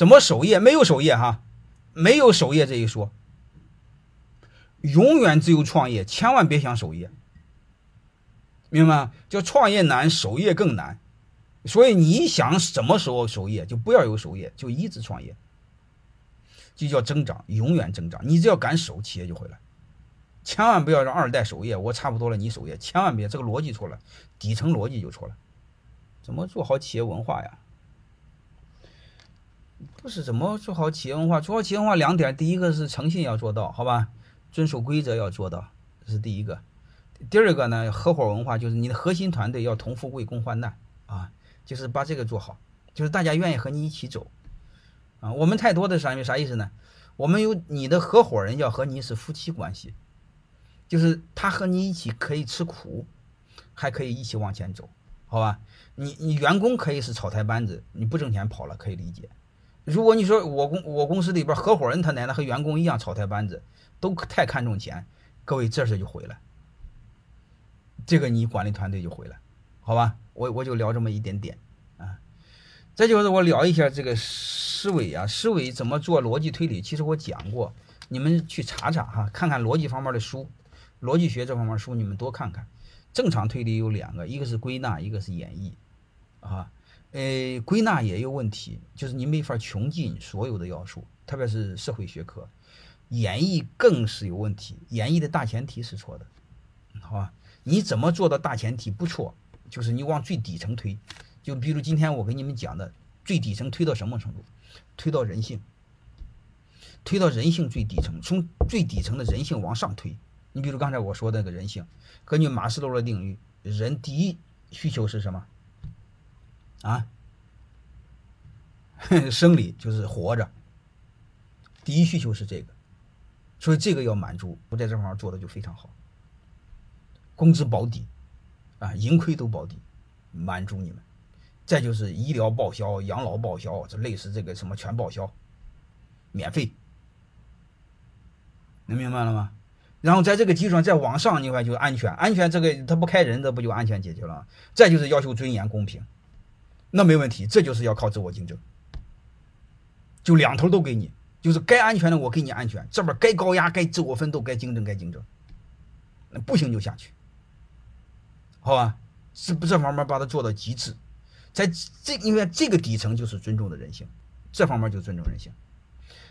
怎么守业？没有守业哈，没有守业这一说。永远只有创业，千万别想守业，明白吗？叫创业难，守业更难。所以你想什么时候守业，就不要有守业，就一直创业，就叫增长，永远增长。你只要敢守，企业就回来。千万不要让二代守业，我差不多了，你守业，千万别，这个逻辑错了，底层逻辑就错了。怎么做好企业文化呀？不是怎么做好企业文化？做好企业文化两点，第一个是诚信要做到，好吧？遵守规则要做到，这是第一个。第二个呢，合伙文化就是你的核心团队要同富贵共患难啊，就是把这个做好，就是大家愿意和你一起走啊。我们太多的啥啥意思呢？我们有你的合伙人要和你是夫妻关系，就是他和你一起可以吃苦，还可以一起往前走，好吧？你你员工可以是草台班子，你不挣钱跑了可以理解。如果你说我公我公司里边合伙人他奶奶和员工一样草台班子。都太看重钱，各位这事就毁了。这个你管理团队就毁了，好吧？我我就聊这么一点点啊。再就是我聊一下这个思维啊，思维怎么做逻辑推理？其实我讲过，你们去查查哈，看看逻辑方面的书，逻辑学这方面书你们多看看。正常推理有两个，一个是归纳，一个是演绎啊。呃，归纳也有问题，就是你没法穷尽所有的要素，特别是社会学科。演绎更是有问题，演绎的大前提是错的，好吧？你怎么做到大前提不错？就是你往最底层推，就比如今天我给你们讲的，最底层推到什么程度？推到人性，推到人性最底层，从最底层的人性往上推。你比如刚才我说那个人性，根据马斯洛的定律，人第一需求是什么？啊？生理就是活着，第一需求是这个。所以这个要满足，我在这方面做的就非常好。工资保底，啊，盈亏都保底，满足你们。再就是医疗报销、养老报销，这类似这个什么全报销，免费，能明白了吗？然后在这个基础上再往上，你看就安全，安全这个他不开人，这不就安全解决了？再就是要求尊严、公平，那没问题，这就是要靠自我竞争，就两头都给你。就是该安全的我给你安全，这边该高压、该自我奋斗、该竞争、该竞争，那不行就下去，好吧？是不这方面把它做到极致，在这因为这个底层就是尊重的人性，这方面就尊重人性。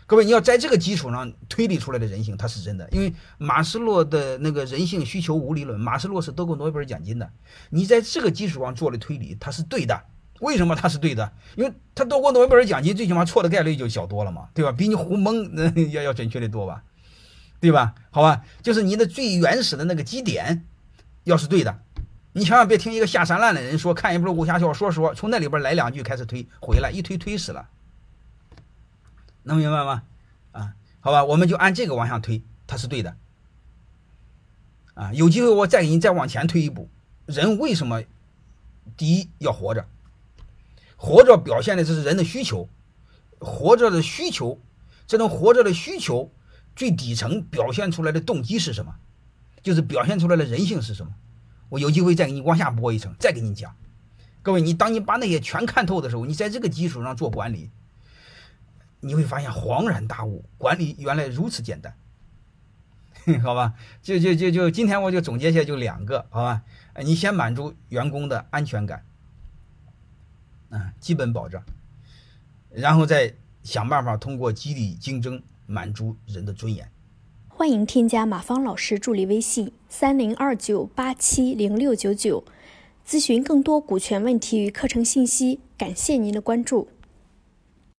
各位，你要在这个基础上推理出来的人性，它是真的。因为马斯洛的那个人性需求无理论，马斯洛是得过诺贝尔奖金的，你在这个基础上做的推理，它是对的。为什么他是对的？因为他多过诺贝尔奖金，最起码错的概率就小多了嘛，对吧？比你胡蒙那 要要准确的多吧，对吧？好吧，就是你的最原始的那个基点，要是对的，你千万别听一个下三滥的人说，看一本武侠小说说，从那里边来两句开始推，回来一推推死了，能明白吗？啊，好吧，我们就按这个往下推，它是对的。啊，有机会我再给你再往前推一步，人为什么第一要活着？活着表现的这是人的需求，活着的需求，这种活着的需求最底层表现出来的动机是什么？就是表现出来的人性是什么？我有机会再给你往下播一层，再给你讲。各位，你当你把那些全看透的时候，你在这个基础上做管理，你会发现恍然大悟，管理原来如此简单。好吧，就就就就今天我就总结一下，就两个，好吧？你先满足员工的安全感。啊，基本保障，然后再想办法通过激励竞争满足人的尊严。欢迎添加马芳老师助理微信三零二九八七零六九九，咨询更多股权问题与课程信息。感谢您的关注。